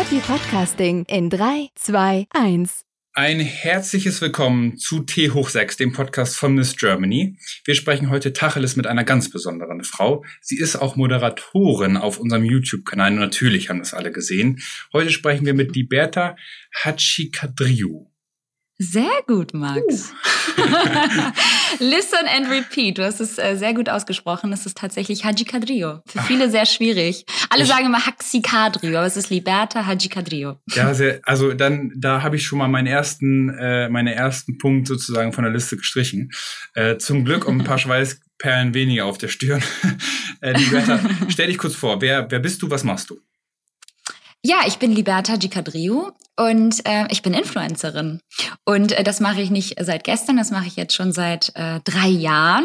Happy Podcasting in 3, 2, 1. Ein herzliches Willkommen zu T hoch 6, dem Podcast von Miss Germany. Wir sprechen heute Tacheles mit einer ganz besonderen Frau. Sie ist auch Moderatorin auf unserem YouTube-Kanal. Natürlich haben das alle gesehen. Heute sprechen wir mit Liberta Hachikadriou. Sehr gut, Max. Uh. Listen and repeat. Du hast es äh, sehr gut ausgesprochen. Es ist tatsächlich Haji Kadrio. Für viele sehr schwierig. Alle ich, sagen immer Haxi Kadrio, aber es ist Liberta Haji Kadrio. Ja, sehr, also dann, da habe ich schon mal meinen ersten, äh, meine ersten Punkt sozusagen von der Liste gestrichen. Äh, zum Glück um ein paar Schweißperlen weniger auf der Stirn. äh, Liberta, stell dich kurz vor. Wer, wer bist du? Was machst du? Ja, ich bin Liberta Gicadriu und äh, ich bin Influencerin. Und äh, das mache ich nicht seit gestern, das mache ich jetzt schon seit äh, drei Jahren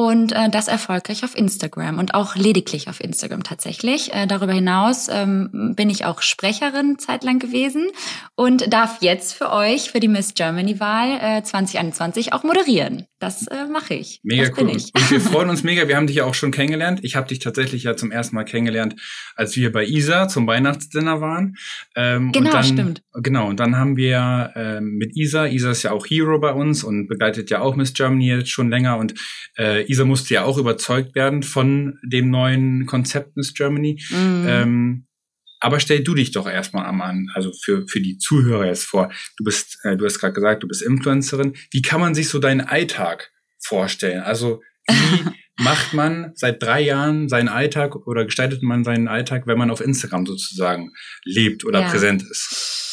und äh, das erfolgreich auf Instagram und auch lediglich auf Instagram tatsächlich. Äh, darüber hinaus ähm, bin ich auch Sprecherin zeitlang gewesen und darf jetzt für euch für die Miss Germany Wahl äh, 2021 auch moderieren. Das äh, mache ich. Mega das cool. Und wir freuen uns mega. Wir haben dich ja auch schon kennengelernt. Ich habe dich tatsächlich ja zum ersten Mal kennengelernt, als wir bei Isa zum Weihnachtsdinner waren. Ähm, genau, dann, stimmt. Genau. Und dann haben wir ähm, mit Isa. Isa ist ja auch Hero bei uns und begleitet ja auch Miss Germany jetzt schon länger und äh, Isa musste ja auch überzeugt werden von dem neuen Konzept Miss Germany. Mhm. Ähm, aber stell du dich doch erstmal an, also für, für die Zuhörer jetzt vor. Du bist, äh, du hast gerade gesagt, du bist Influencerin. Wie kann man sich so deinen Alltag vorstellen? Also wie macht man seit drei Jahren seinen Alltag oder gestaltet man seinen Alltag, wenn man auf Instagram sozusagen lebt oder ja. präsent ist?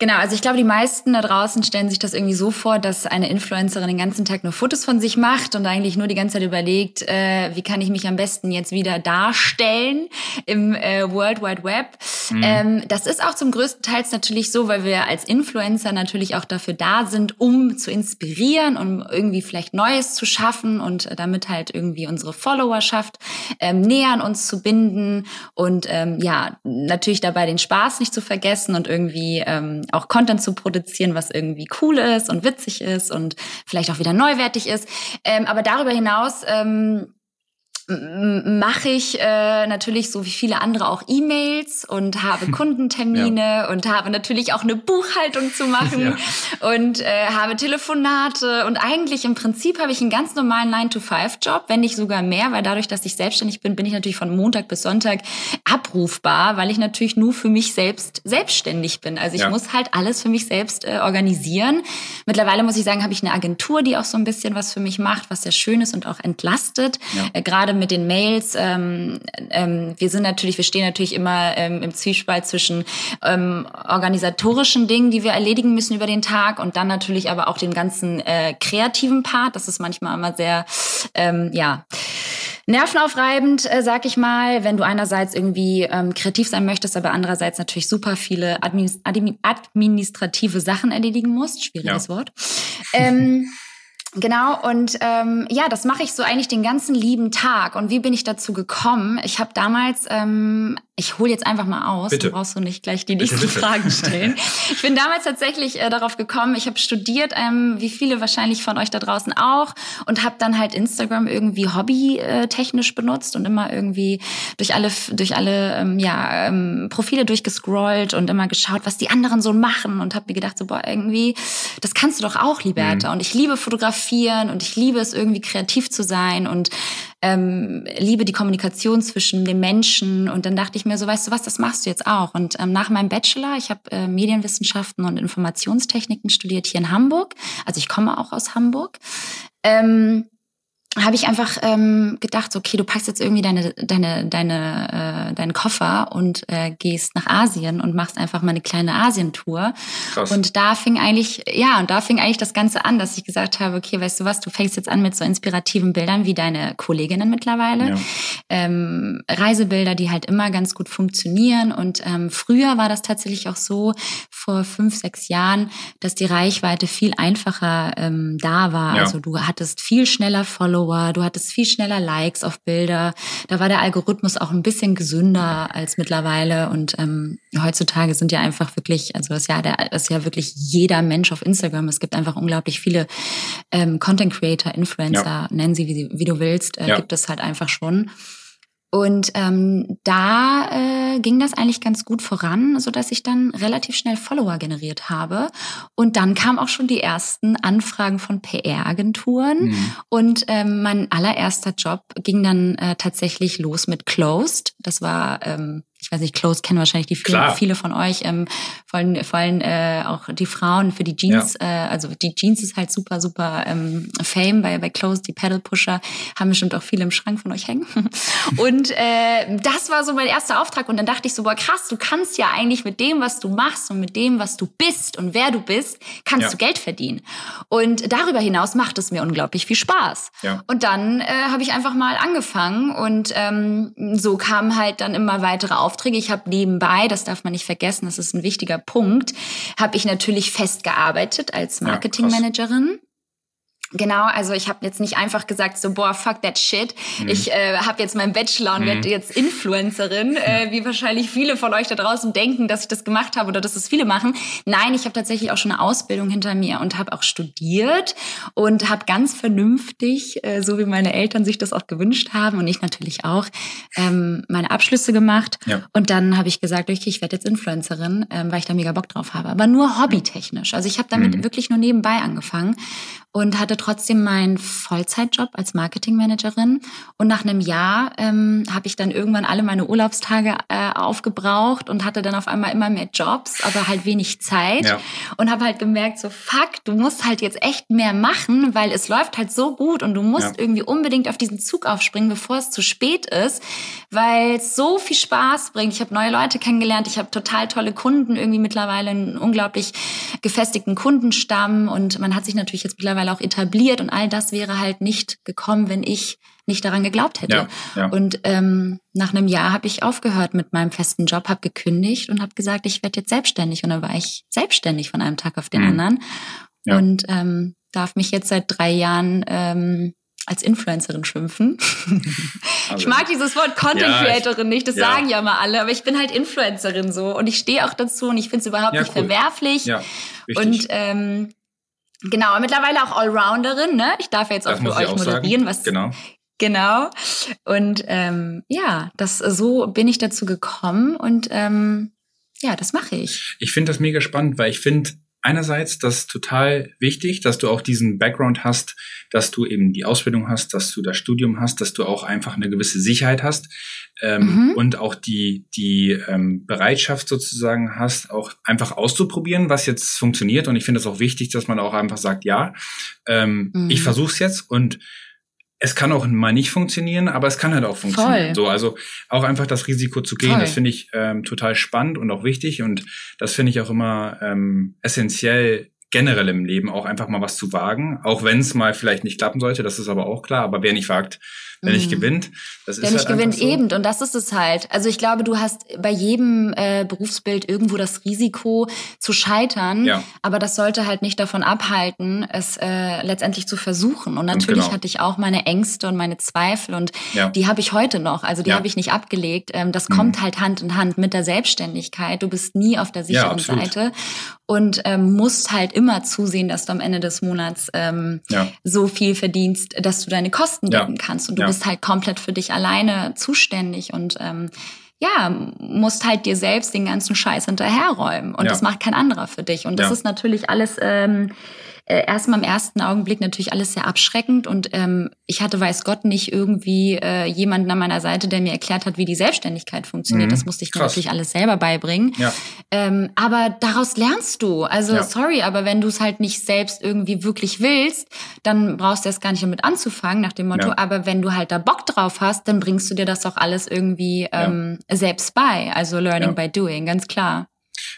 Genau, also ich glaube, die meisten da draußen stellen sich das irgendwie so vor, dass eine Influencerin den ganzen Tag nur Fotos von sich macht und eigentlich nur die ganze Zeit überlegt, äh, wie kann ich mich am besten jetzt wieder darstellen im äh, World Wide Web. Mhm. Ähm, das ist auch zum größten Teil natürlich so, weil wir als Influencer natürlich auch dafür da sind, um zu inspirieren, um irgendwie vielleicht Neues zu schaffen und damit halt irgendwie unsere Followerschaft ähm, näher an uns zu binden und ähm, ja, natürlich dabei den Spaß nicht zu vergessen und irgendwie ähm, auch Content zu produzieren, was irgendwie cool ist und witzig ist und vielleicht auch wieder neuwertig ist. Ähm, aber darüber hinaus ähm, mache ich äh, natürlich so wie viele andere auch E-Mails und habe Kundentermine ja. und habe natürlich auch eine Buchhaltung zu machen ja. und äh, habe Telefonate und eigentlich im Prinzip habe ich einen ganz normalen 9-to-5-Job, wenn nicht sogar mehr, weil dadurch, dass ich selbstständig bin, bin ich natürlich von Montag bis Sonntag abrufbar, weil ich natürlich nur für mich selbst selbstständig bin. Also ich ja. muss halt alles für mich selbst äh, organisieren. Mittlerweile muss ich sagen, habe ich eine Agentur, die auch so ein bisschen was für mich macht, was sehr schön ist und auch entlastet. Äh, Gerade mit den Mails. Ähm, ähm, wir sind natürlich, wir stehen natürlich immer ähm, im Zwiespalt zwischen ähm, organisatorischen Dingen, die wir erledigen müssen über den Tag und dann natürlich aber auch den ganzen äh, kreativen Part. Das ist manchmal immer sehr, ähm, ja, nervenaufreibend, äh, sag ich mal, wenn du einerseits irgendwie ähm, kreativ sein möchtest, aber andererseits natürlich super viele administrative Sachen erledigen musst. Schwieriges ja. Wort. Ähm, Genau, und ähm, ja, das mache ich so eigentlich den ganzen lieben Tag. Und wie bin ich dazu gekommen? Ich habe damals ähm, ich hole jetzt einfach mal aus, bitte. dann brauchst du nicht gleich die nächsten bitte, bitte. Fragen stellen. ich bin damals tatsächlich äh, darauf gekommen, ich habe studiert, ähm, wie viele wahrscheinlich von euch da draußen auch, und habe dann halt Instagram irgendwie hobbytechnisch benutzt und immer irgendwie durch alle, durch alle ähm, ja, ähm, Profile durchgescrollt und immer geschaut, was die anderen so machen und habe mir gedacht, so boah, irgendwie, das kannst du doch auch, Liberta. Mhm. Und ich liebe fotografieren und ich liebe es irgendwie kreativ zu sein und ähm, liebe die Kommunikation zwischen den Menschen. Und dann dachte ich mir so, weißt du was, das machst du jetzt auch. Und ähm, nach meinem Bachelor, ich habe äh, Medienwissenschaften und Informationstechniken studiert hier in Hamburg. Also ich komme auch aus Hamburg. Ähm, habe ich einfach ähm, gedacht, so, okay, du packst jetzt irgendwie deine deine deine äh, deinen Koffer und äh, gehst nach Asien und machst einfach mal eine kleine Asientour. Krass. Und da fing eigentlich ja und da fing eigentlich das Ganze an, dass ich gesagt habe, okay, weißt du was, du fängst jetzt an mit so inspirativen Bildern wie deine Kolleginnen mittlerweile, ja. ähm, Reisebilder, die halt immer ganz gut funktionieren. Und ähm, früher war das tatsächlich auch so vor fünf sechs Jahren, dass die Reichweite viel einfacher ähm, da war. Ja. Also du hattest viel schneller Follow Follower, du hattest viel schneller Likes auf Bilder. Da war der Algorithmus auch ein bisschen gesünder als mittlerweile. Und ähm, heutzutage sind ja einfach wirklich, also das ist ja, der, das ist ja wirklich jeder Mensch auf Instagram. Es gibt einfach unglaublich viele ähm, Content Creator, Influencer, ja. nennen sie wie, wie du willst, äh, ja. gibt es halt einfach schon. Und ähm, da äh, ging das eigentlich ganz gut voran, so dass ich dann relativ schnell Follower generiert habe. Und dann kamen auch schon die ersten Anfragen von PR-Agenturen. Mhm. Und ähm, mein allererster Job ging dann äh, tatsächlich los mit Closed. Das war ähm, ich weiß nicht, Clothes kennen wahrscheinlich die viele, viele von euch, ähm, vor allem, vor allem äh, auch die Frauen für die Jeans. Ja. Äh, also die Jeans ist halt super, super ähm, Fame bei, bei Clothes, die Pedal Pusher haben bestimmt auch viele im Schrank von euch hängen. und äh, das war so mein erster Auftrag und dann dachte ich so, boah krass, du kannst ja eigentlich mit dem, was du machst und mit dem, was du bist und wer du bist, kannst ja. du Geld verdienen. Und darüber hinaus macht es mir unglaublich viel Spaß. Ja. Und dann äh, habe ich einfach mal angefangen und ähm, so kamen halt dann immer weitere Aufträge Aufträge. Ich habe nebenbei, das darf man nicht vergessen, das ist ein wichtiger Punkt, habe ich natürlich festgearbeitet als Marketingmanagerin. Genau, also ich habe jetzt nicht einfach gesagt so boah fuck that shit. Mhm. Ich äh, habe jetzt meinen Bachelor und mhm. werde jetzt Influencerin, äh, wie wahrscheinlich viele von euch da draußen denken, dass ich das gemacht habe oder dass es viele machen. Nein, ich habe tatsächlich auch schon eine Ausbildung hinter mir und habe auch studiert und habe ganz vernünftig, äh, so wie meine Eltern sich das auch gewünscht haben und ich natürlich auch, ähm, meine Abschlüsse gemacht. Ja. Und dann habe ich gesagt, okay, ich werde jetzt Influencerin, ähm, weil ich da mega Bock drauf habe, aber nur hobbytechnisch. Also ich habe damit mhm. wirklich nur nebenbei angefangen und hatte trotzdem meinen Vollzeitjob als Marketingmanagerin. Und nach einem Jahr ähm, habe ich dann irgendwann alle meine Urlaubstage äh, aufgebraucht und hatte dann auf einmal immer mehr Jobs, aber halt wenig Zeit. Ja. Und habe halt gemerkt, so fuck, du musst halt jetzt echt mehr machen, weil es läuft halt so gut und du musst ja. irgendwie unbedingt auf diesen Zug aufspringen, bevor es zu spät ist, weil es so viel Spaß bringt. Ich habe neue Leute kennengelernt, ich habe total tolle Kunden, irgendwie mittlerweile einen unglaublich gefestigten Kundenstamm und man hat sich natürlich jetzt mittlerweile auch etabliert und all das wäre halt nicht gekommen, wenn ich nicht daran geglaubt hätte. Ja, ja. Und ähm, nach einem Jahr habe ich aufgehört mit meinem festen Job, habe gekündigt und habe gesagt, ich werde jetzt selbstständig. Und dann war ich selbstständig von einem Tag auf den mhm. anderen ja. und ähm, darf mich jetzt seit drei Jahren ähm, als Influencerin schimpfen. Also, ich mag dieses Wort Content Creatorin nicht, das ja. sagen ja mal alle, aber ich bin halt Influencerin so und ich stehe auch dazu und ich finde es überhaupt ja, nicht cool. verwerflich. Ja, und ähm, genau, mittlerweile auch Allrounderin, ne? Ich darf jetzt auch das für euch auch moderieren, sagen. was genau. Genau. Und ähm, ja, das so bin ich dazu gekommen und ähm, ja, das mache ich. Ich finde das mega spannend, weil ich finde, einerseits das total wichtig, dass du auch diesen Background hast, dass du eben die Ausbildung hast, dass du das Studium hast, dass du auch einfach eine gewisse Sicherheit hast ähm, mhm. und auch die, die ähm, Bereitschaft sozusagen hast, auch einfach auszuprobieren, was jetzt funktioniert. Und ich finde es auch wichtig, dass man auch einfach sagt, ja, ähm, mhm. ich versuche es jetzt und es kann auch mal nicht funktionieren, aber es kann halt auch funktionieren. Voll. So, also auch einfach das Risiko zu gehen, Voll. das finde ich ähm, total spannend und auch wichtig und das finde ich auch immer ähm, essentiell generell im Leben auch einfach mal was zu wagen, auch wenn es mal vielleicht nicht klappen sollte, das ist aber auch klar, aber wer nicht wagt, der nicht mhm. gewinnt. Das der ist nicht halt gewinnt, so. eben. Und das ist es halt. Also ich glaube, du hast bei jedem äh, Berufsbild irgendwo das Risiko zu scheitern. Ja. Aber das sollte halt nicht davon abhalten, es äh, letztendlich zu versuchen. Und natürlich genau. hatte ich auch meine Ängste und meine Zweifel und ja. die habe ich heute noch. Also die ja. habe ich nicht abgelegt. Ähm, das mhm. kommt halt Hand in Hand mit der Selbstständigkeit. Du bist nie auf der sicheren Seite und ähm, musst halt immer zusehen, dass du am Ende des Monats ähm, so viel verdienst, dass du deine Kosten decken kannst. Und du bist halt komplett für dich alleine zuständig und ähm, ja, musst halt dir selbst den ganzen Scheiß hinterherräumen. Und ja. das macht kein anderer für dich. Und das ja. ist natürlich alles ähm, äh, erstmal im ersten Augenblick natürlich alles sehr abschreckend und ähm, ich hatte, weiß Gott, nicht irgendwie äh, jemanden an meiner Seite, der mir erklärt hat, wie die Selbstständigkeit funktioniert. Mhm. Das musste ich mir natürlich alles selber beibringen. Ja. Ähm, aber daraus lernst du. Also ja. sorry, aber wenn du es halt nicht selbst irgendwie wirklich willst, dann brauchst du erst gar nicht damit anzufangen, nach dem Motto. Ja. Aber wenn du halt da Bock drauf hast, dann bringst du dir das auch alles irgendwie ähm, selbst bei. Also learning by doing, ganz klar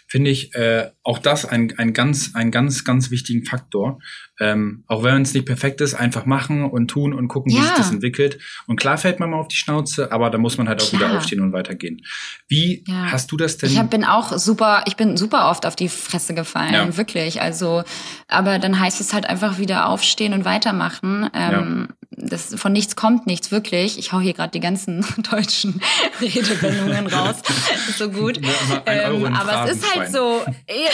finde ich äh, auch das ein, ein ganz, ein ganz, ganz wichtigen Faktor. Ähm, auch wenn es nicht perfekt ist, einfach machen und tun und gucken, ja. wie sich das entwickelt. Und klar fällt man mal auf die Schnauze, aber da muss man halt auch klar. wieder aufstehen und weitergehen. Wie ja. hast du das denn? Ich hab, bin auch super, ich bin super oft auf die Fresse gefallen, ja. wirklich. Also, aber dann heißt es halt einfach wieder aufstehen und weitermachen. Ähm, das, von nichts kommt nichts, wirklich. Ich hau hier gerade die ganzen deutschen Redewendungen raus. so gut. Ähm, aber es ist halt so.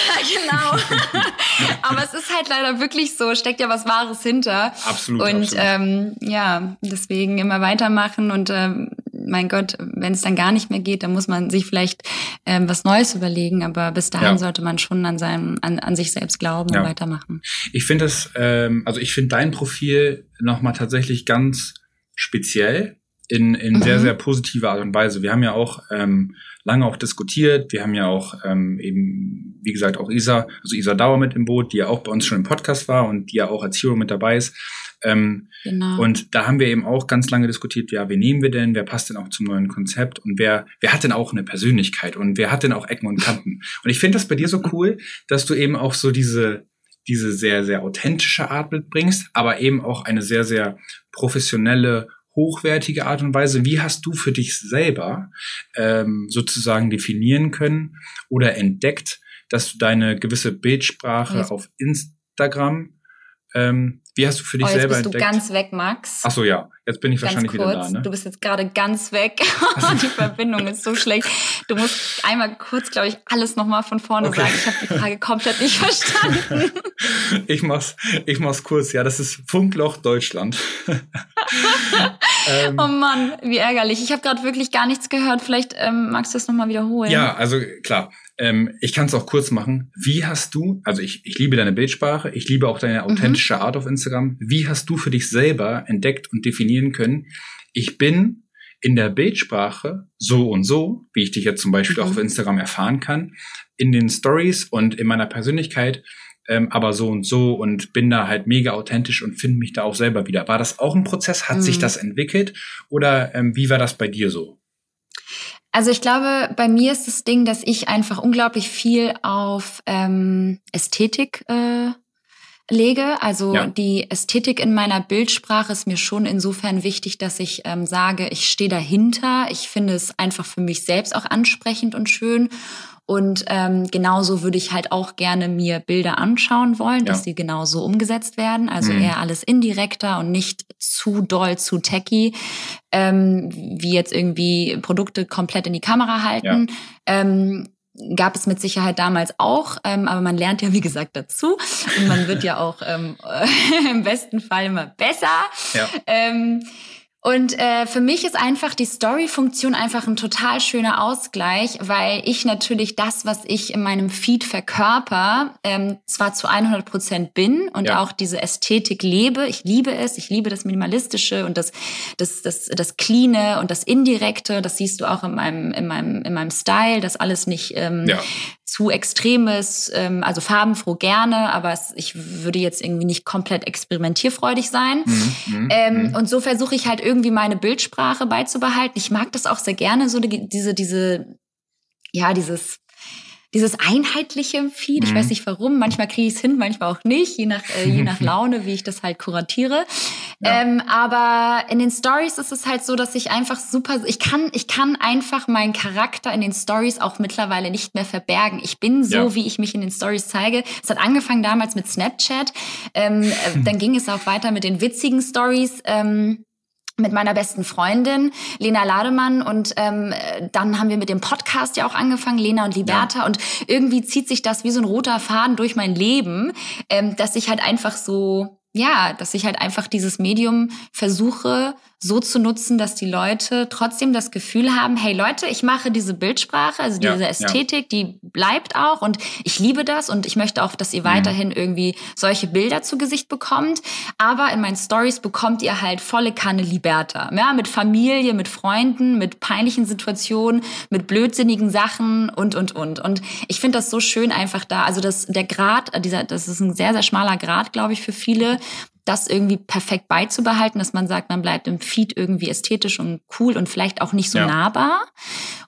Genau. aber es ist halt leider wirklich so steckt ja was Wahres hinter. Absolut. Und absolut. Ähm, ja, deswegen immer weitermachen und ähm, mein Gott, wenn es dann gar nicht mehr geht, dann muss man sich vielleicht ähm, was Neues überlegen. Aber bis dahin ja. sollte man schon an seinem, an, an sich selbst glauben ja. und weitermachen. Ich finde das, ähm, also ich finde dein Profil nochmal tatsächlich ganz speziell in, in mhm. sehr, sehr positiver Art und Weise. Wir haben ja auch ähm, lange auch diskutiert. Wir haben ja auch ähm, eben, wie gesagt, auch Isa, also Isa Dauer mit im Boot, die ja auch bei uns schon im Podcast war und die ja auch als Hero mit dabei ist. Ähm, genau. Und da haben wir eben auch ganz lange diskutiert, ja, wen nehmen wir denn, wer passt denn auch zum neuen Konzept und wer, wer hat denn auch eine Persönlichkeit und wer hat denn auch Ecken und Kanten. Und ich finde das bei dir so cool, dass du eben auch so diese, diese sehr, sehr authentische Art mitbringst, aber eben auch eine sehr, sehr professionelle hochwertige Art und Weise. Wie hast du für dich selber ähm, sozusagen definieren können oder entdeckt, dass du deine gewisse Bildsprache yes. auf Instagram ähm, wie hast du für dich oh, jetzt selber bist entdeckt? du ganz weg, Max. Ach so, ja. Jetzt bin ich ganz wahrscheinlich kurz. wieder da, ne? Du bist jetzt gerade ganz weg. die Verbindung ist so schlecht. Du musst einmal kurz, glaube ich, alles nochmal von vorne okay. sagen. Ich habe die Frage komplett nicht verstanden. ich mach's, ich mach's kurz. Ja, das ist Funkloch Deutschland. ähm, oh Mann, wie ärgerlich. Ich habe gerade wirklich gar nichts gehört. Vielleicht ähm, magst du das nochmal wiederholen. Ja, also klar. Ähm, ich kann es auch kurz machen. Wie hast du, also ich, ich liebe deine Bildsprache, ich liebe auch deine authentische mhm. Art auf Instagram. Wie hast du für dich selber entdeckt und definieren können, ich bin in der Bildsprache so und so, wie ich dich jetzt zum Beispiel mhm. auch auf Instagram erfahren kann, in den Stories und in meiner Persönlichkeit, ähm, aber so und so und bin da halt mega authentisch und finde mich da auch selber wieder. War das auch ein Prozess? Hat mhm. sich das entwickelt oder ähm, wie war das bei dir so? Also ich glaube, bei mir ist das Ding, dass ich einfach unglaublich viel auf ähm, Ästhetik äh, lege. Also ja. die Ästhetik in meiner Bildsprache ist mir schon insofern wichtig, dass ich ähm, sage, ich stehe dahinter. Ich finde es einfach für mich selbst auch ansprechend und schön. Und ähm, genauso würde ich halt auch gerne mir Bilder anschauen wollen, ja. dass sie genauso umgesetzt werden. Also mhm. eher alles indirekter und nicht zu doll, zu techy, ähm, wie jetzt irgendwie Produkte komplett in die Kamera halten. Ja. Ähm, gab es mit Sicherheit damals auch, ähm, aber man lernt ja wie gesagt dazu und man wird ja auch ähm, im besten Fall immer besser. Ja. Ähm, und äh, für mich ist einfach die Story-Funktion einfach ein total schöner Ausgleich, weil ich natürlich das, was ich in meinem Feed verkörper, ähm, zwar zu 100 Prozent bin und ja. auch diese Ästhetik lebe. Ich liebe es, ich liebe das Minimalistische und das, das, das, das Cleane und das Indirekte. Das siehst du auch in meinem, in meinem, in meinem Style, dass alles nicht ähm, ja zu extremes, ähm, also farbenfroh gerne, aber es, ich würde jetzt irgendwie nicht komplett experimentierfreudig sein. Mhm, mhm ähm, mhm. Und so versuche ich halt irgendwie meine Bildsprache beizubehalten. Ich mag das auch sehr gerne, so die, diese, diese, ja, dieses dieses einheitliche Feed. Mhm. Ich weiß nicht warum. Manchmal kriege ich es hin, manchmal auch nicht, je nach, äh, je nach Laune, wie ich das halt kuratiere. Ja. Ähm, aber in den Stories ist es halt so, dass ich einfach super, ich kann, ich kann einfach meinen Charakter in den Stories auch mittlerweile nicht mehr verbergen. Ich bin so, ja. wie ich mich in den Stories zeige. Es hat angefangen damals mit Snapchat. Ähm, äh, dann ging es auch weiter mit den witzigen Stories. Ähm, mit meiner besten Freundin Lena Lademann und ähm, dann haben wir mit dem Podcast ja auch angefangen, Lena und Liberta ja. und irgendwie zieht sich das wie so ein roter Faden durch mein Leben, ähm, dass ich halt einfach so ja, dass ich halt einfach dieses Medium versuche, so zu nutzen, dass die Leute trotzdem das Gefühl haben, hey Leute, ich mache diese Bildsprache, also diese ja, Ästhetik, ja. die bleibt auch und ich liebe das und ich möchte auch, dass ihr mhm. weiterhin irgendwie solche Bilder zu Gesicht bekommt. Aber in meinen Stories bekommt ihr halt volle Kanne Liberta. Ja, mit Familie, mit Freunden, mit peinlichen Situationen, mit blödsinnigen Sachen und, und, und. Und ich finde das so schön einfach da. Also das, der Grad, dieser, das ist ein sehr, sehr schmaler Grad, glaube ich, für viele, das irgendwie perfekt beizubehalten, dass man sagt, man bleibt im Feed irgendwie ästhetisch und cool und vielleicht auch nicht so ja. nahbar.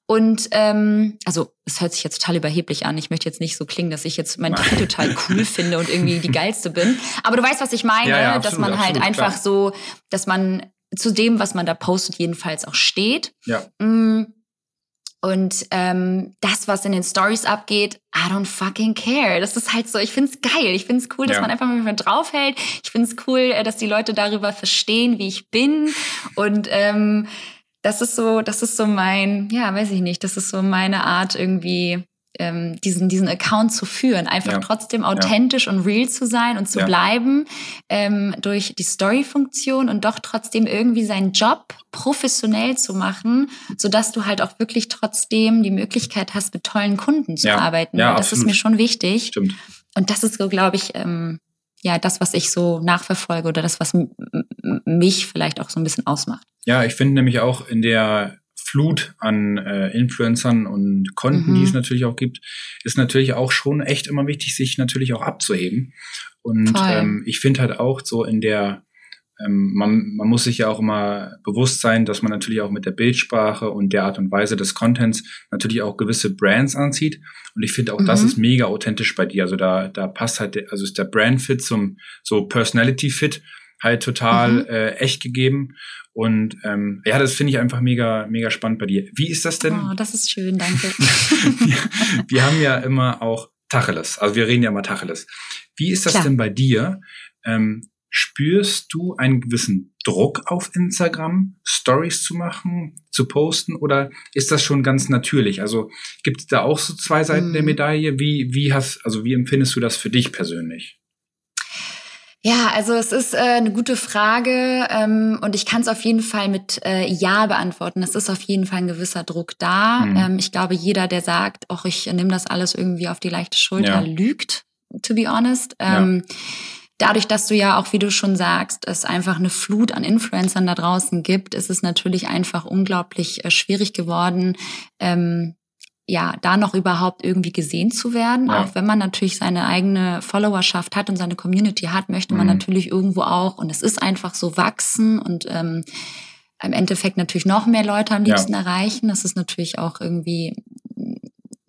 Und ähm, also es hört sich jetzt total überheblich an. Ich möchte jetzt nicht so klingen, dass ich jetzt mein Feed total cool finde und irgendwie die geilste bin. Aber du weißt, was ich meine, ja, ja, absolut, dass man halt absolut, einfach klar. so, dass man zu dem, was man da postet, jedenfalls auch steht. Ja. Mm. Und ähm, das, was in den Stories abgeht, I don't fucking care. Das ist halt so, ich find's geil. Ich find's cool, dass ja. man einfach mal draufhält. Ich find's cool, äh, dass die Leute darüber verstehen, wie ich bin. Und ähm, das ist so, das ist so mein, ja, weiß ich nicht, das ist so meine Art irgendwie ähm, diesen, diesen Account zu führen, einfach ja. trotzdem authentisch ja. und real zu sein und zu ja. bleiben ähm, durch die Story-Funktion und doch trotzdem irgendwie seinen Job professionell zu machen, so dass du halt auch wirklich trotzdem die Möglichkeit hast, mit tollen Kunden zu arbeiten. Ja, das ist mir schon wichtig. Stimmt. Und das ist so, glaube ich, ähm, ja, das, was ich so nachverfolge oder das, was mich vielleicht auch so ein bisschen ausmacht. Ja, ich finde nämlich auch in der Flut an äh, Influencern und Konten, mhm. die es mhm. natürlich auch gibt, ist natürlich auch schon echt immer wichtig, sich natürlich auch abzuheben. Und ähm, ich finde halt auch so in der, ähm, man, man muss sich ja auch immer bewusst sein, dass man natürlich auch mit der Bildsprache und der Art und Weise des Contents natürlich auch gewisse Brands anzieht. Und ich finde auch, mhm. das ist mega authentisch bei dir. Also da, da passt halt, also ist der Brand-Fit zum so Personality-Fit halt total mhm. äh, echt gegeben. Und ähm, ja, das finde ich einfach mega, mega spannend bei dir. Wie ist das denn? Oh, das ist schön, danke. wir, wir, haben ja immer auch Tacheles. Also wir reden ja immer Tacheles. Wie ist das Klar. denn bei dir? Ähm, spürst du einen gewissen Druck auf Instagram, Stories zu machen, zu posten, oder ist das schon ganz natürlich? Also gibt es da auch so zwei Seiten hm. der Medaille? Wie, wie hast, also wie empfindest du das für dich persönlich? Ja, also es ist äh, eine gute Frage ähm, und ich kann es auf jeden Fall mit äh, Ja beantworten. Es ist auf jeden Fall ein gewisser Druck da. Mhm. Ähm, ich glaube, jeder, der sagt, ach, ich nehme das alles irgendwie auf die leichte Schulter, ja. lügt, to be honest. Ähm, ja. Dadurch, dass du ja auch, wie du schon sagst, es einfach eine Flut an Influencern da draußen gibt, ist es natürlich einfach unglaublich äh, schwierig geworden, ähm, ja, da noch überhaupt irgendwie gesehen zu werden. Ja. Auch wenn man natürlich seine eigene Followerschaft hat und seine Community hat, möchte man mhm. natürlich irgendwo auch, und es ist einfach so wachsen und ähm, im Endeffekt natürlich noch mehr Leute am liebsten ja. erreichen. Das ist natürlich auch irgendwie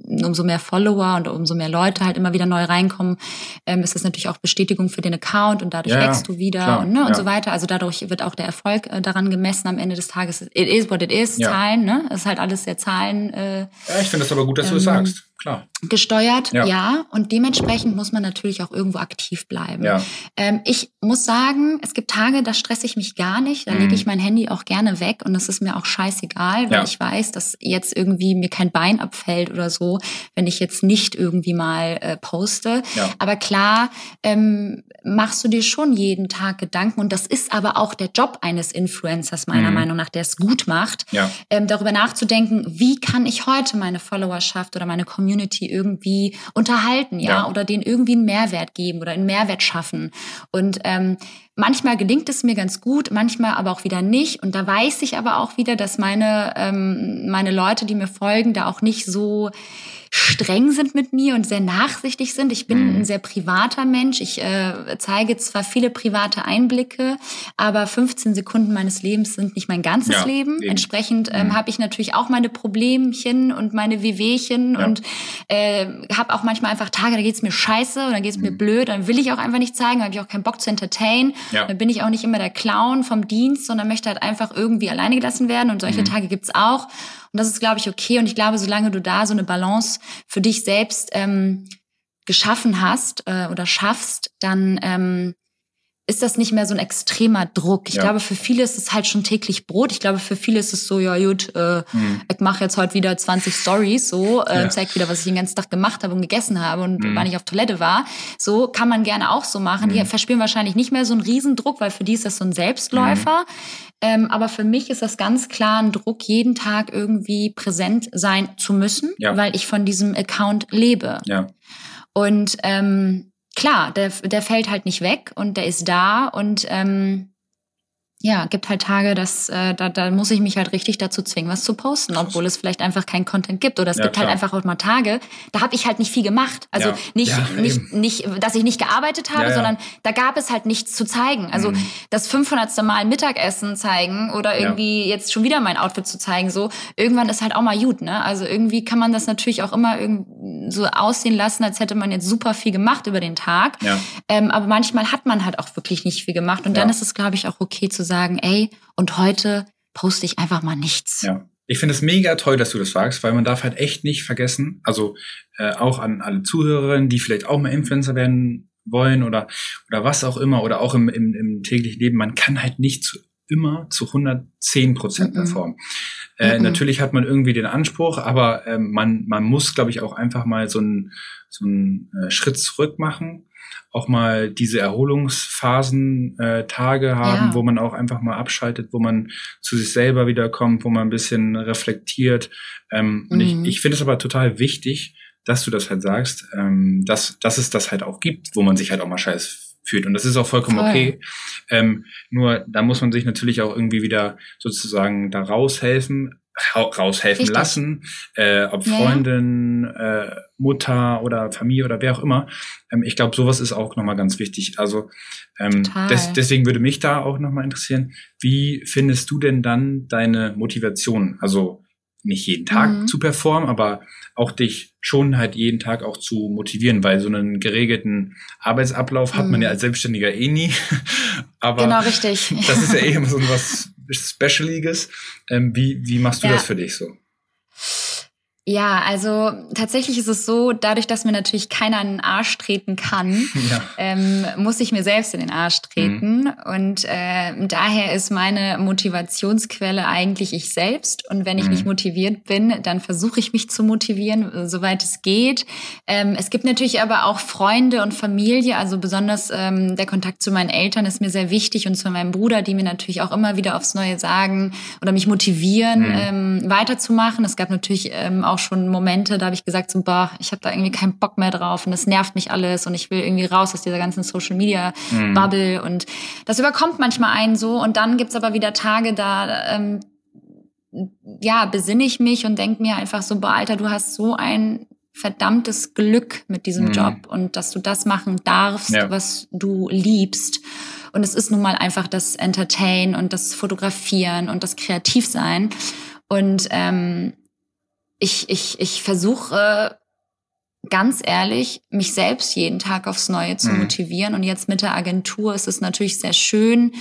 umso mehr Follower und umso mehr Leute halt immer wieder neu reinkommen, ähm, ist das natürlich auch Bestätigung für den Account und dadurch ja, wächst du wieder klar, und, ne, ja. und so weiter. Also dadurch wird auch der Erfolg äh, daran gemessen am Ende des Tages. It is what it is, ja. Zahlen, ne? Das ist halt alles sehr Zahlen. Äh, ja, ich finde das aber gut, dass ähm, du es das sagst klar. Gesteuert, ja. ja. Und dementsprechend muss man natürlich auch irgendwo aktiv bleiben. Ja. Ähm, ich muss sagen, es gibt Tage, da stresse ich mich gar nicht. Da mhm. lege ich mein Handy auch gerne weg und das ist mir auch scheißegal, weil ja. ich weiß, dass jetzt irgendwie mir kein Bein abfällt oder so, wenn ich jetzt nicht irgendwie mal äh, poste. Aber klar, ähm, machst du dir schon jeden Tag Gedanken und das ist aber auch der Job eines Influencers meiner mhm. Meinung nach, der es gut macht, ähm, darüber nachzudenken, wie kann ich heute meine Followerschaft oder meine Community Community irgendwie unterhalten, ja, ja. oder denen irgendwie einen Mehrwert geben oder einen Mehrwert schaffen. Und ähm, manchmal gelingt es mir ganz gut, manchmal aber auch wieder nicht. Und da weiß ich aber auch wieder, dass meine ähm, meine Leute, die mir folgen, da auch nicht so streng sind mit mir und sehr nachsichtig sind. Ich bin mhm. ein sehr privater Mensch. Ich äh, zeige zwar viele private Einblicke, aber 15 Sekunden meines Lebens sind nicht mein ganzes ja, Leben. Eben. Entsprechend ähm, mhm. habe ich natürlich auch meine Problemchen und meine Wehwehchen ja. und äh, habe auch manchmal einfach Tage, da geht's mir scheiße oder geht's mhm. mir blöd, dann will ich auch einfach nicht zeigen, habe ich auch keinen Bock zu entertain. Ja. Dann bin ich auch nicht immer der Clown vom Dienst, sondern möchte halt einfach irgendwie alleine gelassen werden und solche mhm. Tage gibt's auch. Und das ist, glaube ich, okay. Und ich glaube, solange du da so eine Balance für dich selbst ähm, geschaffen hast äh, oder schaffst, dann ähm, ist das nicht mehr so ein extremer Druck. Ich Ja. glaube, für viele ist es halt schon täglich Brot. Ich glaube, für viele ist es so, ja gut, äh, Mhm. ich mache jetzt heute wieder 20 Stories, so, äh, Ja. zeig wieder, was ich den ganzen Tag gemacht habe und gegessen habe und Mhm. wann ich auf Toilette war. So kann man gerne auch so machen. Die Mhm. verspüren wahrscheinlich nicht mehr so einen Riesendruck, weil für die ist das so ein Selbstläufer. Mhm. Ähm, aber für mich ist das ganz klar ein Druck, jeden Tag irgendwie präsent sein zu müssen, Ja. weil ich von diesem Account lebe. Ja. Und ähm, klar, der, der fällt halt nicht weg und der ist da und ähm, ja, gibt halt Tage, dass, äh, da, da muss ich mich halt richtig dazu zwingen, was zu posten, obwohl es vielleicht einfach keinen Content gibt. Oder es Ja, gibt halt klar. einfach auch mal Tage, da habe ich halt nicht viel gemacht. Also Ja. nicht, Ja, nicht, nicht, dass ich nicht gearbeitet habe, sondern da gab es halt nichts zu zeigen. Also Mhm. das 500. Mal Mittagessen zeigen oder irgendwie jetzt schon wieder mein Outfit zu zeigen, so irgendwann ist halt auch mal gut, ne? Also irgendwie kann man das natürlich auch immer irgend- so aussehen lassen, als hätte man jetzt super viel gemacht über den Tag. Ähm, aber manchmal hat man halt auch wirklich nicht viel gemacht. Und dann ist es, glaube ich, auch okay zu sagen, ey, und heute poste ich einfach mal nichts. Ja. Ich finde es mega toll, dass du das sagst, weil man darf halt echt nicht vergessen, also äh, auch an alle Zuhörerinnen, die vielleicht auch mal Influencer werden wollen oder, oder was auch immer oder auch im, im, im täglichen Leben, man kann halt nicht zu, immer zu 110 Prozent performen. Äh, Mhm. Natürlich hat man irgendwie den Anspruch, aber ähm, man, man muss, glaube ich, auch einfach mal so einen so einen, äh, Schritt zurück machen, auch mal diese Erholungsphasen, äh, Tage haben, Ja. wo man auch einfach mal abschaltet, wo man zu sich selber wiederkommt, wo man ein bisschen reflektiert. Ähm, Und ich, Mhm. ich finde es aber total wichtig, dass du das halt sagst, ähm, dass, dass es das halt auch gibt, wo man sich halt auch mal scheiß fühlt. Und das ist auch vollkommen Voll. okay. Ähm, nur da muss man sich natürlich auch irgendwie wieder sozusagen da raushelfen, ra- raushelfen lassen, äh, ob Ja. Freundin, äh, Mutter oder Familie oder wer auch immer. Ähm, ich glaube, sowas ist auch nochmal ganz wichtig. Also ähm, des, deswegen würde mich da auch nochmal interessieren, wie findest du denn dann deine Motivation? Also nicht jeden Tag Mhm. zu performen, aber auch dich schon halt jeden Tag auch zu motivieren, weil so einen geregelten Arbeitsablauf hat man Mhm. ja als Selbstständiger eh nie. aber Genau, richtig. das ist ja eh immer so was Specialiges. Ähm, wie, wie machst du Ja. das für dich so? Ja, also tatsächlich ist es so, dadurch, dass mir natürlich keiner in den Arsch treten kann, Ja. ähm, muss ich mir selbst in den Arsch treten. Und äh, daher ist meine Motivationsquelle eigentlich ich selbst. Und wenn ich Mhm. nicht motiviert bin, dann versuche ich mich zu motivieren, äh, soweit es geht. Ähm, es gibt natürlich aber auch Freunde und Familie, also besonders ähm, der Kontakt zu meinen Eltern ist mir sehr wichtig und zu meinem Bruder, die mir natürlich auch immer wieder aufs Neue sagen oder mich motivieren, Mhm. ähm, weiterzumachen. Es gab natürlich ähm, auch schon Momente, da habe ich gesagt, so, boah, ich habe da irgendwie keinen Bock mehr drauf und es nervt mich alles und ich will irgendwie raus aus dieser ganzen Social Media Mhm. Bubble und das überkommt manchmal einen so und dann gibt's aber wieder Tage, da ähm, ja, besinne ich mich und denk mir einfach so, boah, Alter, du hast so ein verdammtes Glück mit diesem Mhm. Job und dass du das machen darfst, Ja. was du liebst. Und es ist nun mal einfach das Entertain und das Fotografieren und das Kreativsein. Und ähm, ich, ich, ich versuche ganz ehrlich, mich selbst jeden Tag aufs Neue zu Mhm. motivieren. Und jetzt mit der Agentur ist es natürlich sehr schön,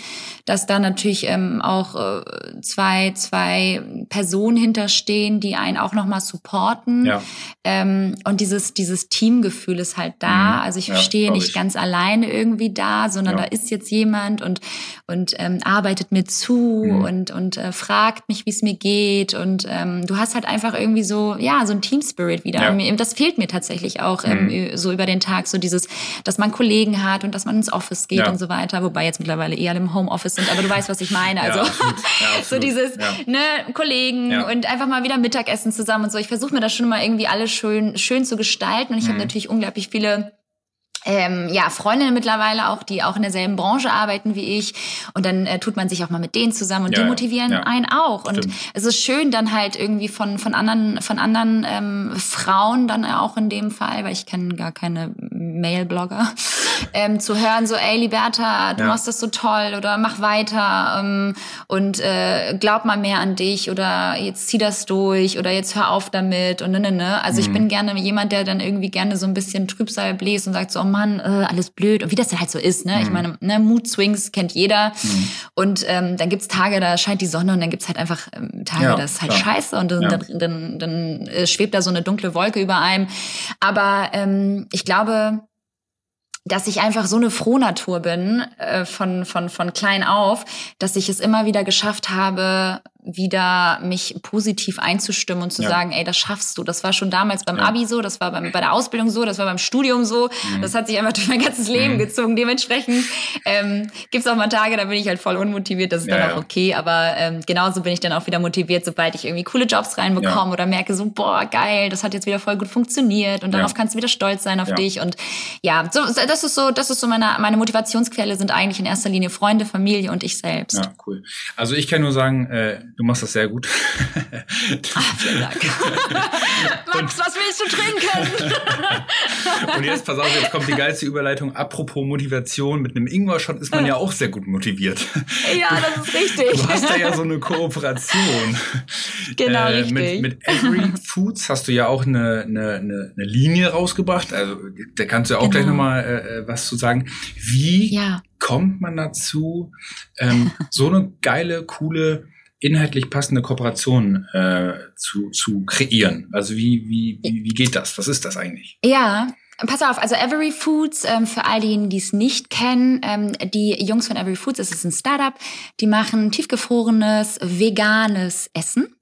dass da natürlich ähm, auch äh, zwei, zwei Personen hinterstehen, die einen auch nochmal supporten. Ja. Ähm, und dieses, dieses Teamgefühl ist halt da. Mhm. Also ich Ja, stehe nicht ich. ganz alleine irgendwie da, sondern Ja. da ist jetzt jemand und, und ähm, arbeitet mir zu Mhm. und, und äh, fragt mich, wie es mir geht. Und ähm, du hast halt einfach irgendwie so, ja, so ein Team-Spirit wieder. Und mir- Das fehlt mir tatsächlich auch ähm, Mhm. so über den Tag, so dieses, dass man Kollegen hat und dass man ins Office geht Ja. und so weiter. Wobei jetzt mittlerweile eher im Homeoffice sind, aber du weißt, was ich meine. Also ja, absolut. Ja, so dieses, ne, Kollegen und einfach mal wieder Mittagessen zusammen und so. Ich versuche mir das schon mal irgendwie alles schön, schön zu gestalten. Und ich habe Mhm. natürlich unglaublich viele ähm, ja, Freundinnen mittlerweile auch, die auch in derselben Branche arbeiten wie ich. Und dann äh, tut man sich auch mal mit denen zusammen und Ja, die motivieren ja. einen auch. Und Stimmt. es ist schön dann halt irgendwie von, von anderen, von anderen ähm, Frauen dann auch in dem Fall, weil ich kenne gar keine Mail-Blogger, ähm, zu hören, so, ey, Liberta, du Ja. machst das so toll oder mach weiter ähm, und äh, glaub mal mehr an dich oder jetzt zieh das durch oder jetzt hör auf damit und ne, ne, ne. Also ich Mhm. bin gerne jemand, der dann irgendwie gerne so ein bisschen Trübsal bläst und sagt so, oh Mann, äh, alles blöd und wie das halt so ist, ne? Ich Mhm. meine, ne, Mood Swings kennt jeder Mhm. und ähm, dann gibt's Tage, da scheint die Sonne und dann gibt's halt einfach ähm, Tage, Ja, das ist halt klar. scheiße und dann, Ja. dann, dann, dann äh, schwebt da so eine dunkle Wolke über einem. Aber ähm, ich glaube, dass ich einfach so eine Frohnatur bin äh, von, von, von klein auf, dass ich es immer wieder geschafft habe, wieder mich positiv einzustimmen und zu ja. sagen, ey, das schaffst du. Das war schon damals beim ja. Abi so, das war beim, bei der Ausbildung so, das war beim Studium so. Mhm. Das hat sich einfach durch mein ganzes Leben mhm. gezogen. Dementsprechend ähm, gibt auch mal Tage, da bin ich halt voll unmotiviert. Das ist ja, dann auch okay. Aber ähm, genauso bin ich dann auch wieder motiviert, sobald ich irgendwie coole Jobs reinbekomme oder merke so, boah, geil, das hat jetzt wieder voll gut funktioniert und darauf kannst du wieder stolz sein auf dich. Und ja, so, das ist so, das ist so meine, meine Motivationsquelle sind eigentlich in erster Linie Freunde, Familie und ich selbst. Ja, cool. Also ich kann nur sagen, äh, du machst das sehr gut. ah, vielen Dank. Max, was willst du trinken? und jetzt, pass auf, jetzt kommt die geilste Überleitung. Apropos Motivation, mit einem Ingwer-Shot ist man ja auch sehr gut motiviert. Ja, das ist richtig. Du hast da ja so eine Kooperation. Genau, äh, richtig. Mit, mit Every Foods hast du ja auch eine, eine, eine, eine Linie rausgebracht. Also da kannst du ja auch genau. gleich nochmal äh, äh, was zu sagen. Wie ja. kommt man dazu, ähm, so eine geile, coole inhaltlich passende Kooperation äh, zu, zu kreieren? Also wie, wie, wie, wie geht das? Was ist das eigentlich? Ja, Pass auf, also Every Foods, ähm, für all diejenigen, die es nicht kennen, ähm, die Jungs von Every Foods, es ist ein Startup, die machen tiefgefrorenes, veganes Essen.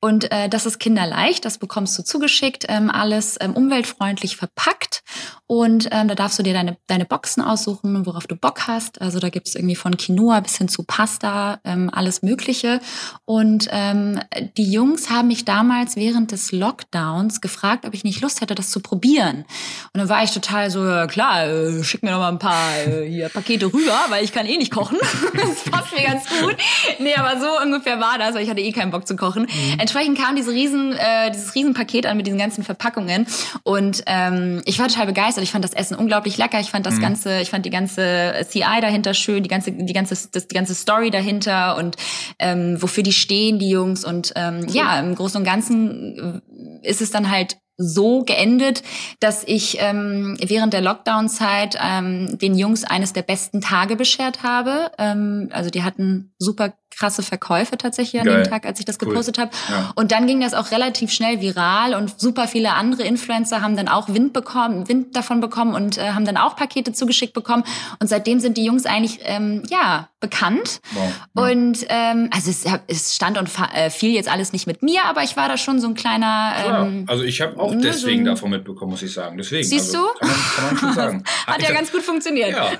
Und äh, das ist kinderleicht, das bekommst du zugeschickt, ähm, alles ähm, umweltfreundlich verpackt. Und ähm, da darfst du dir deine, deine Boxen aussuchen, worauf du Bock hast. Also da gibt es irgendwie von Quinoa bis hin zu Pasta, ähm, alles Mögliche. Und ähm, die Jungs haben mich damals während des Lockdowns gefragt, ob ich nicht Lust hätte, das zu probieren. Und dann war ich total so, klar, äh, schick mir noch mal ein paar äh, hier Pakete rüber, weil ich kann eh nicht kochen. das passt mir ganz gut. Nee, aber so ungefähr war das, weil ich hatte eh keinen Bock zu kochen. Mhm. Entsprechend kam diese riesen, äh, dieses Riesenpaket an mit diesen ganzen Verpackungen und ähm, ich war total begeistert. Ich fand das Essen unglaublich lecker. Ich fand das mhm. ganze, ich fand die ganze CI dahinter schön, die ganze, die ganze, das, die ganze Story dahinter und ähm, wofür die stehen, die Jungs. Und ähm, cool. ja, im Großen und Ganzen ist es dann halt so geendet, dass ich ähm, während der Lockdown-Zeit ähm, den Jungs eines der besten Tage beschert habe. Ähm, also die hatten super krasse Verkäufe tatsächlich an Geil. dem Tag, als ich das cool. gepostet habe. Ja. Und dann ging das auch relativ schnell viral und super viele andere Influencer haben dann auch Wind bekommen, Wind davon bekommen und äh, haben dann auch Pakete zugeschickt bekommen. Und seitdem sind die Jungs eigentlich ähm, ja bekannt. Wow. Ja. Und ähm, also es, es stand und äh, fiel jetzt alles nicht mit mir, aber ich war da schon so ein kleiner. Ähm, also ich habe auch deswegen so davon mitbekommen, muss ich sagen. Deswegen. Siehst also, du? Kann man, kann man schon sagen. Hat ja ganz gut funktioniert. Ja,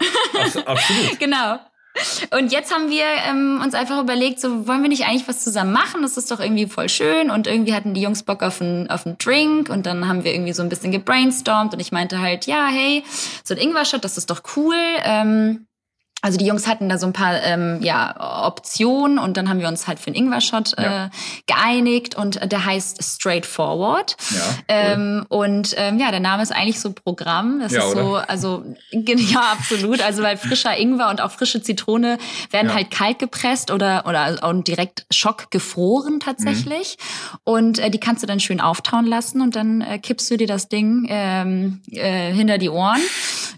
absolut. genau. Und jetzt haben wir ähm, uns einfach überlegt, so wollen wir nicht eigentlich was zusammen machen? Das ist doch irgendwie voll schön. Und irgendwie hatten die Jungs Bock auf einen, auf einen Drink. Und dann haben wir irgendwie so ein bisschen gebrainstormt. Und ich meinte halt, ja, hey, so ein Ingwer-Shot, das ist doch cool. Ähm, also die Jungs hatten da so ein paar ähm, ja, Optionen und dann haben wir uns halt für einen Ingwer-Shot ja. äh, geeinigt und der heißt Straightforward. Ja, cool. ähm, und ähm, ja, der Name ist eigentlich so Programm. Das ja, ist so, oder? also ja, absolut. Also weil frischer Ingwer und auch frische Zitrone werden ja. halt kalt gepresst oder oder und direkt schockgefroren tatsächlich. Mhm. Und äh, die kannst du dann schön auftauen lassen und dann äh, kippst du dir das Ding ähm, äh, hinter die Ohren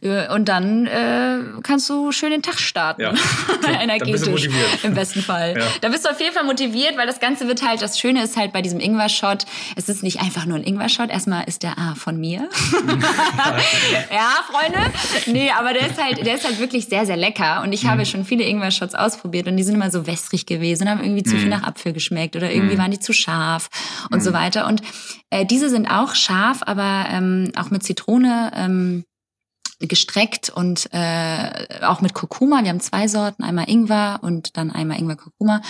und dann äh, kannst du schön den Tag starten. Ja. Energetisch. Im besten Fall. Ja. Da bist du auf jeden Fall motiviert, weil das Ganze wird halt, das Schöne ist halt bei diesem Ingwer-Shot, es ist nicht einfach nur ein Ingwer-Shot. Erstmal ist der A von mir. ja, Freunde. Nee, aber der ist halt, der ist halt wirklich sehr, sehr lecker. Und ich mhm. habe schon viele Ingwer-Shots ausprobiert und die sind immer so wässrig gewesen, und haben irgendwie zu viel mhm. nach Apfel geschmeckt oder irgendwie mhm. waren die zu scharf und so mhm. weiter. Und äh, diese sind auch scharf, aber ähm, auch mit Zitrone ähm, gestreckt und äh, auch mit Kurkuma. Wir haben zwei Sorten, einmal Ingwer und dann einmal Ingwer-Kurkuma.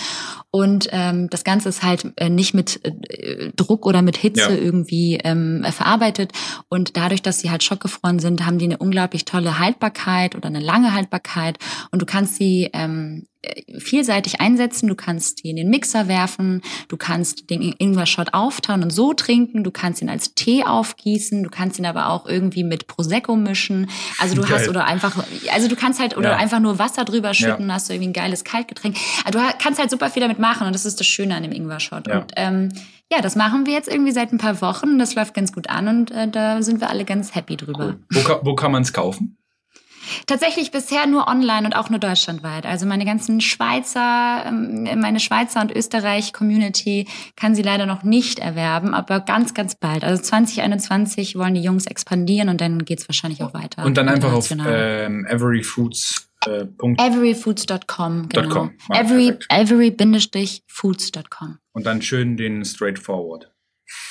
Und ähm, das Ganze ist halt äh, nicht mit äh, Druck oder mit Hitze ja. irgendwie ähm, verarbeitet. Und dadurch, dass sie halt schockgefroren sind, haben die eine unglaublich tolle Haltbarkeit oder eine lange Haltbarkeit. Und du kannst sie ähm, äh, vielseitig einsetzen. Du kannst die in den Mixer werfen, du kannst den Ingwer-Shot auftauen und so trinken, du kannst ihn als Tee aufgießen, du kannst ihn aber auch irgendwie mit Prosecco mischen. Also du Geil. hast oder einfach, also du kannst halt oder ja. einfach nur Wasser drüber schütten, ja. hast du irgendwie ein geiles Kaltgetränk. Also du kannst halt super viel damit machen und das ist das Schöne an dem Ingwer-Shot. Ja. Und ähm, ja, das machen wir jetzt irgendwie seit ein paar Wochen. Das läuft ganz gut an und äh, da sind wir alle ganz happy drüber. Cool. Wo, wo kann man es kaufen? Tatsächlich bisher nur online und auch nur deutschlandweit. Also meine ganzen Schweizer, ähm, meine Schweizer und Österreich-Community kann sie leider noch nicht erwerben, aber ganz, ganz bald. Also 2021 wollen die Jungs expandieren und dann geht's wahrscheinlich auch weiter. Und dann einfach auf ähm, everyfoods. Äh, everyfoods.com, genau. Ah, every, every-foods.com. Und dann schön den Straightforward.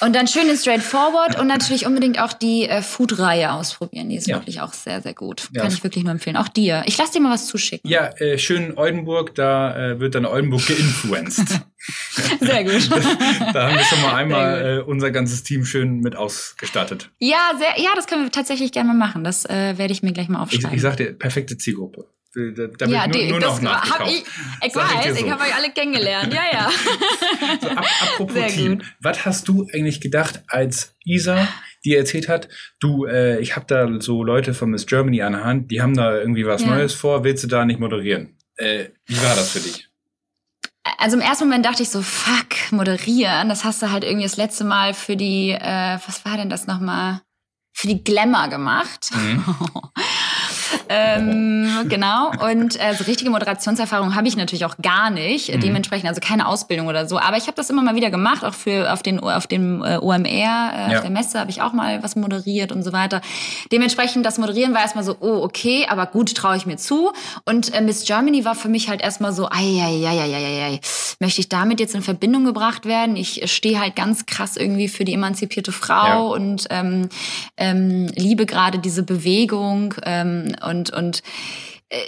Und dann schön in Straightforward und natürlich unbedingt auch die äh, Food-Reihe ausprobieren. Die ist ja. wirklich auch sehr, sehr gut. Ja. Kann ich wirklich nur empfehlen. Auch dir. Ich lasse dir mal was zuschicken. Ja, äh, schön Oldenburg, da äh, wird dann Oldenburg geinfluenced. sehr gut. da haben wir schon mal einmal äh, unser ganzes Team schön mit ausgestattet. Ja, sehr, ja, das können wir tatsächlich gerne mal machen. Das äh, werde ich mir gleich mal aufschreiben. Ich, ich sag dir, perfekte Zielgruppe. Da, ja, nur, die, nur noch hab ich, ich weiß, ich, so. ich habe euch alle kennengelernt. Ja, ja. so, ab, apropos Sehr Team, gut. was hast du eigentlich gedacht, als Isa dir erzählt hat, du, äh, ich habe da so Leute von Miss Germany an der Hand, die haben da irgendwie was ja. Neues vor, willst du da nicht moderieren? Äh, wie war das für dich? Also im ersten Moment dachte ich so, fuck, moderieren, das hast du halt irgendwie das letzte Mal für die, äh, was war denn das nochmal? Für die Glamour gemacht. Mhm. ähm, genau. Und äh, so richtige Moderationserfahrung habe ich natürlich auch gar nicht. Mhm. Dementsprechend also keine Ausbildung oder so. Aber ich habe das immer mal wieder gemacht, auch für auf den auf dem äh, OMR, äh, ja. auf der Messe habe ich auch mal was moderiert und so weiter. Dementsprechend das Moderieren war erstmal so, oh okay, aber gut, traue ich mir zu. Und äh, Miss Germany war für mich halt erstmal so, ei, ei, ei, ei, ei, ei, möchte ich damit jetzt in Verbindung gebracht werden? Ich stehe halt ganz krass irgendwie für die emanzipierte Frau ja. und ähm, ähm, liebe gerade diese Bewegung ähm, und, und äh,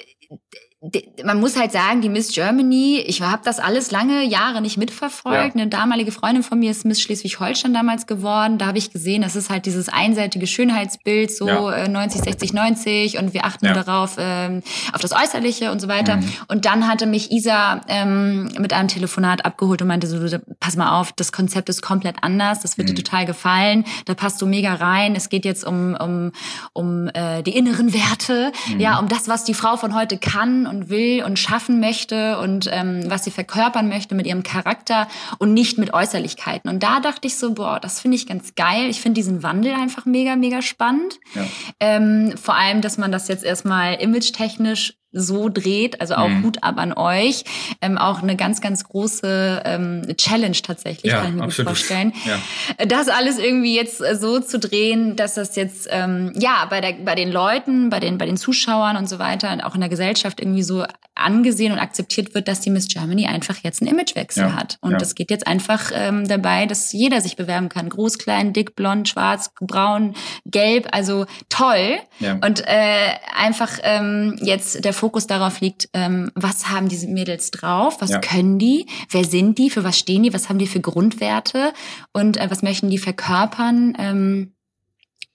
man muss halt sagen, die Miss Germany, ich habe das alles lange Jahre nicht mitverfolgt. Ja. Eine damalige Freundin von mir ist Miss Schleswig-Holstein damals geworden. Da habe ich gesehen, das ist halt dieses einseitige Schönheitsbild, so ja. 90, 60, 90 und wir achten ja. darauf, ähm, auf das Äußerliche und so weiter. Mhm. Und dann hatte mich Isa ähm, mit einem Telefonat abgeholt und meinte so, pass mal auf, das Konzept ist komplett anders, das wird mhm. dir total gefallen, da passt du mega rein. Es geht jetzt um, um, um äh, die inneren Werte, mhm. ja, um das, was die Frau von heute kann und will und schaffen möchte und ähm, was sie verkörpern möchte mit ihrem Charakter und nicht mit Äußerlichkeiten. Und da dachte ich so, boah, das finde ich ganz geil. Ich finde diesen Wandel einfach mega, mega spannend. Ja. Ähm, vor allem, dass man das jetzt erstmal image-technisch so dreht. Also auch mhm. Hut ab an euch. Ähm, auch eine ganz, ganz große ähm, Challenge tatsächlich, ja, kann ich mir absolut. gut vorstellen. Ja. Das alles irgendwie jetzt äh, so zu drehen, dass das jetzt ähm, ja bei, der, bei den Leuten, bei den, bei den Zuschauern und so weiter und auch in der Gesellschaft irgendwie so angesehen und akzeptiert wird, dass die Miss Germany einfach jetzt einen Imagewechsel ja. hat. Und es geht jetzt einfach ähm, dabei, dass jeder sich bewerben kann. Groß, klein, dick, blond, schwarz, braun, gelb. Also toll. Und äh, einfach ähm, jetzt der Fokus darauf liegt, ähm, was haben diese Mädels drauf, was ja. können die, wer sind die, für was stehen die, was haben die für Grundwerte und äh, was möchten die verkörpern. Ähm,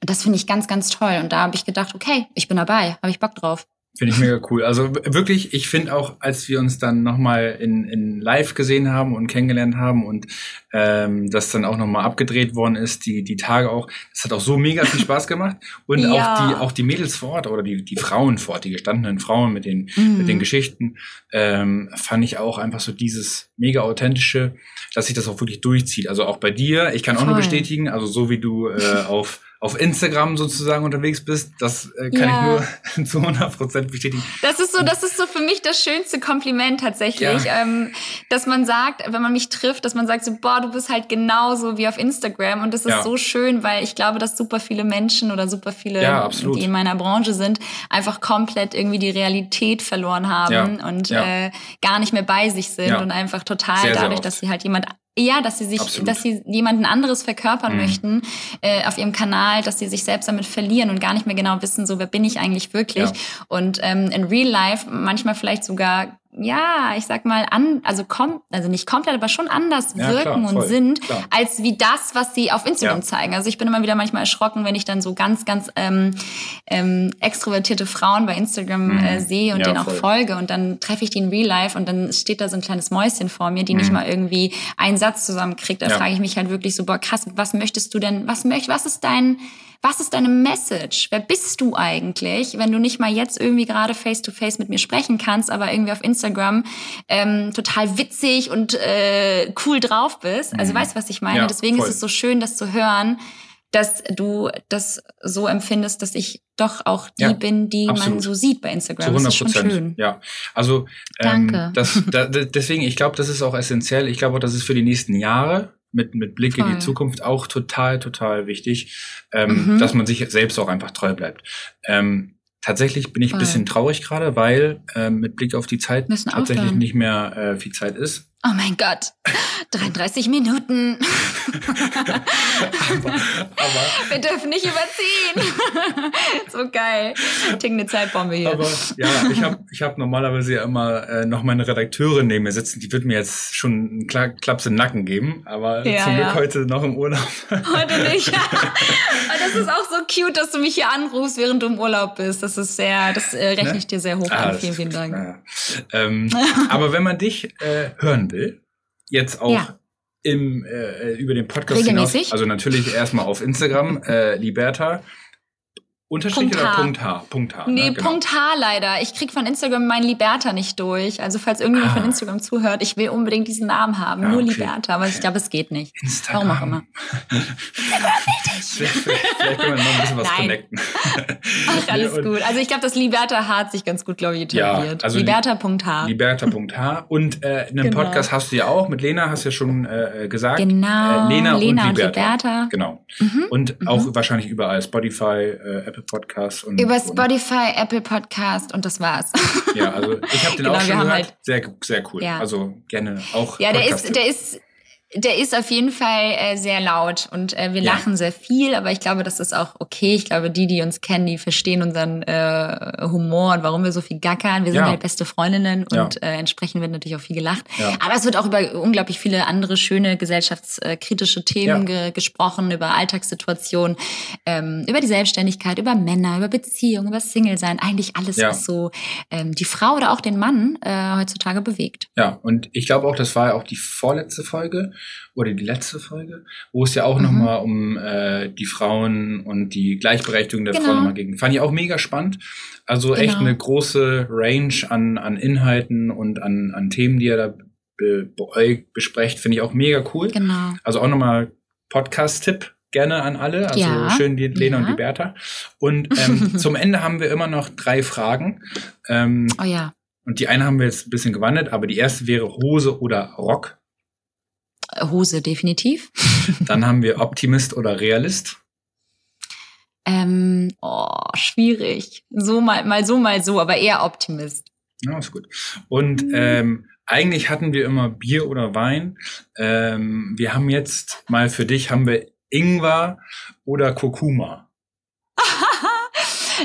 das finde ich ganz, ganz toll. Und da habe ich gedacht, okay, ich bin dabei, habe ich Bock drauf. Finde ich mega cool. Also wirklich, ich finde auch, als wir uns dann nochmal in, in live gesehen haben und kennengelernt haben und ähm, das dann auch nochmal abgedreht worden ist, die, die Tage auch, das hat auch so mega viel Spaß gemacht. Und ja. auch die, auch die Mädels vor Ort oder die, die Frauen vor Ort, die gestandenen Frauen mit den, mhm. mit den Geschichten, ähm, fand ich auch einfach so dieses mega authentische, dass sich das auch wirklich durchzieht. Also auch bei dir, ich kann Voll. auch nur bestätigen, also so wie du äh, auf auf Instagram sozusagen unterwegs bist, das äh, kann ja. ich nur zu 100 Prozent bestätigen. Das ist so, das ist so für mich das schönste Kompliment tatsächlich, ja. ähm, dass man sagt, wenn man mich trifft, dass man sagt so, boah, du bist halt genauso wie auf Instagram und das ist ja. so schön, weil ich glaube, dass super viele Menschen oder super viele, die in meiner Branche sind, einfach komplett irgendwie die Realität verloren haben und äh, gar nicht mehr bei sich sind und einfach total sehr, dadurch, sehr dass sie halt jemand ja, dass sie sich, Absolut. dass sie jemanden anderes verkörpern mhm. möchten äh, auf ihrem Kanal, dass sie sich selbst damit verlieren und gar nicht mehr genau wissen, so wer bin ich eigentlich wirklich. Ja. Und ähm, in Real Life manchmal vielleicht sogar ja, ich sag mal, an, also kom also nicht komplett, aber schon anders ja, wirken klar, und sind, klar. als wie das, was sie auf Instagram ja. zeigen. Also ich bin immer wieder manchmal erschrocken, wenn ich dann so ganz, ganz ähm, ähm, extrovertierte Frauen bei Instagram mhm. äh, sehe und ja, denen auch voll. folge und dann treffe ich die in Real Life und dann steht da so ein kleines Mäuschen vor mir, die mhm. nicht mal irgendwie einen Satz zusammenkriegt. Da frage ich mich halt wirklich so, boah, krass, was möchtest du denn, was möcht, was ist dein was ist deine Message? Wer bist du eigentlich, wenn du nicht mal jetzt irgendwie gerade face-to-face mit mir sprechen kannst, aber irgendwie auf Instagram ähm, total witzig und äh, cool drauf bist? Also mhm. weißt du, was ich meine? Ja, Deswegen voll. ist es so schön, das zu hören. dass du das so empfindest, dass ich doch auch die Ja, bin, die man absolut. so sieht bei Instagram. Zu das 100 ist schon Prozent. schön. Ja, also ähm, Danke. das, da, da- deswegen, ich glaube, das ist auch essentiell. Ich glaube auch, das ist für die nächsten Jahre mit, mit Blick in Voll. die Zukunft auch total, total wichtig, ähm, Mhm. dass man sich selbst auch einfach treu bleibt. Ähm, tatsächlich bin ich ein bisschen traurig gerade, weil ähm, mit Blick auf die Zeit Müssen tatsächlich aufhören. nicht mehr äh, viel Zeit ist. Oh mein Gott, 33 Minuten. aber, aber Wir dürfen nicht überziehen. so geil. Tickende Zeitbombe hier. Aber ja, ich habe ich hab normalerweise ja immer äh, noch meine Redakteurin neben mir sitzen. Die wird mir jetzt schon einen Kla Klaps in den Nacken geben. Aber Ja, zum Glück ja. heute noch im Urlaub. Heute nicht. Und das ist auch so cute, dass du mich hier anrufst, während du im Urlaub bist. Das ist sehr, das äh, rechne Ne? ich dir sehr hoch Ah, an. Vielen, vielen Dank. Ja. Ähm, aber wenn man dich äh, hören will, jetzt auch Ja. im, äh, über den Podcast Regelmäßig? hinaus, also natürlich erstmal auf Instagram, äh, Liberta, Unterstrich Punkt oder H. Punkt H? Punkt H. Nee, ne? Genau. Punkt H leider. Ich krieg von Instagram meinen Liberta nicht durch. Also falls irgendjemand Ah. von Instagram zuhört, ich will unbedingt diesen Namen haben. Ja, Nur okay. Liberta, aber ich glaube, es geht nicht. Instagram. Warum auch immer. vielleicht, vielleicht können wir noch ein bisschen was Nein. connecten. Ach, alles und- gut. Also ich glaube, das Liberta H hat sich ganz gut, glaube ich, Ja, etabliert. also Liberta.h. Liberta.h. Und äh, einen Genau. Podcast hast du ja auch mit Lena, hast du ja schon äh, gesagt. Genau. Äh, Lena, Lena und und Liberta. Liberta. Genau. Mhm. Und auch wahrscheinlich überall Spotify, äh, Apple Podcasts und Über und, Spotify, Apple Podcast und das war's. Ja, also ich habe den Genau, auch schon gehört. halt- sehr, sehr cool. Ja. Also gerne auch. Ja, der ist, der ist, der ist auf jeden Fall äh, sehr laut und äh, wir Ja. lachen sehr viel, aber ich glaube, das ist auch okay. Ich glaube, die, die uns kennen, die verstehen unseren äh, Humor und warum wir so viel gackern. Wir sind Ja. halt beste Freundinnen Ja. und äh, entsprechend wird natürlich auch viel gelacht. Aber es wird auch über unglaublich viele andere schöne gesellschaftskritische Themen ge gesprochen, über Alltagssituationen, ähm, über die Selbstständigkeit, über Männer, über Beziehungen, über Single-Sein, eigentlich alles, was so ähm, die Frau oder auch den Mann äh, heutzutage bewegt. Ja, und ich glaube auch, das war ja auch die vorletzte Folge oder die letzte Folge, wo es ja auch Mhm. nochmal um äh, die Frauen und die Gleichberechtigung der Genau. Frauen nochmal ging. Fand ich auch mega spannend. Also echt Genau. eine große Range an, an Inhalten und an, an Themen, die ihr da be, be, besprecht, finde ich auch mega cool. Genau. Also auch nochmal Podcast-Tipp gerne an alle. Also Ja. schön die Lena und Ja. die Bertha. Und ähm, zum Ende haben wir immer noch drei Fragen. Ähm, Oh ja. und die eine haben wir jetzt ein bisschen gewandelt, aber die erste wäre Hose oder Rock. Hose definitiv. Dann haben wir Optimist oder Realist. Ähm, oh, schwierig. So mal, mal so, mal so, aber eher Optimist. Ja, ist gut. Und Mhm. ähm, eigentlich hatten wir immer Bier oder Wein. Ähm, wir haben jetzt mal für dich haben wir Ingwer oder Kurkuma.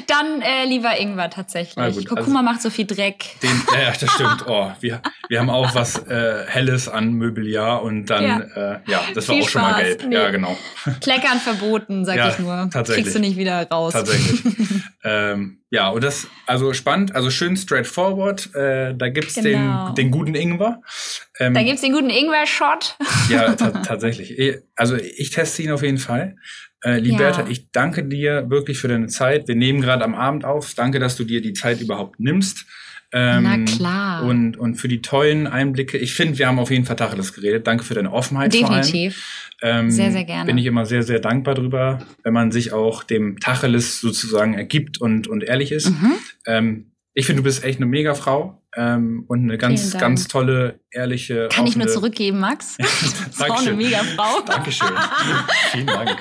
Dann äh, lieber Ingwer tatsächlich. Gut, Kurkuma macht so viel Dreck. Den, ja, ja, das stimmt. Oh, wir, wir haben auch was äh, Helles an Möbeljahr und dann, Ja. äh, ja das war Viel auch schon mal Spaß. gelb. Nee. Ja, genau. Kleckern verboten, sag Ja, ich nur. tatsächlich. Kriegst du nicht wieder raus. Tatsächlich. ähm, ja, und das, also spannend, also schön straightforward. Äh, da gibt's Genau. den, den guten Ingwer. Ähm, Da gibt's den guten Ingwer-Shot. Ja, ta tatsächlich. Also ich teste ihn auf jeden Fall. Äh, Liberta, Ja. ich danke dir wirklich für deine Zeit. Wir nehmen gerade am Abend auf. Danke, dass du dir die Zeit überhaupt nimmst. Ähm, Na klar. Und, und für die tollen Einblicke. Ich finde, wir haben auf jeden Fall Tacheles geredet. Danke für deine Offenheit. Definitiv. Ähm, Sehr, sehr gerne. Bin ich immer sehr, sehr dankbar drüber, wenn man sich auch dem Tacheles sozusagen ergibt und, und ehrlich ist. Mhm. Ähm, ich finde, du bist echt eine mega Frau ähm, und eine ganz, ganz tolle, ehrliche. Kann ich nur offene- zurückgeben, Max? Das ist auch eine mega Frau. Dankeschön. Vielen Dank.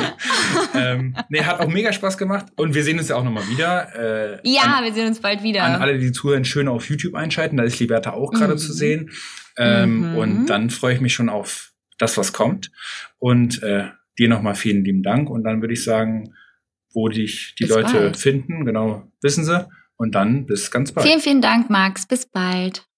ähm, nee, hat auch mega Spaß gemacht und wir sehen uns ja auch nochmal wieder. Äh, Ja, an, wir sehen uns bald wieder. an alle, die zuhören, schön auf YouTube einschalten. Da ist Liberta auch gerade Mhm. zu sehen. Ähm, Mhm. Und dann freue ich mich schon auf das, was kommt. Und äh, dir nochmal vielen lieben Dank. Und dann würde ich sagen, wo dich die Bis Leute bald. finden, genau, wissen sie. Und dann bis ganz bald. Vielen, vielen Dank, Max. Bis bald.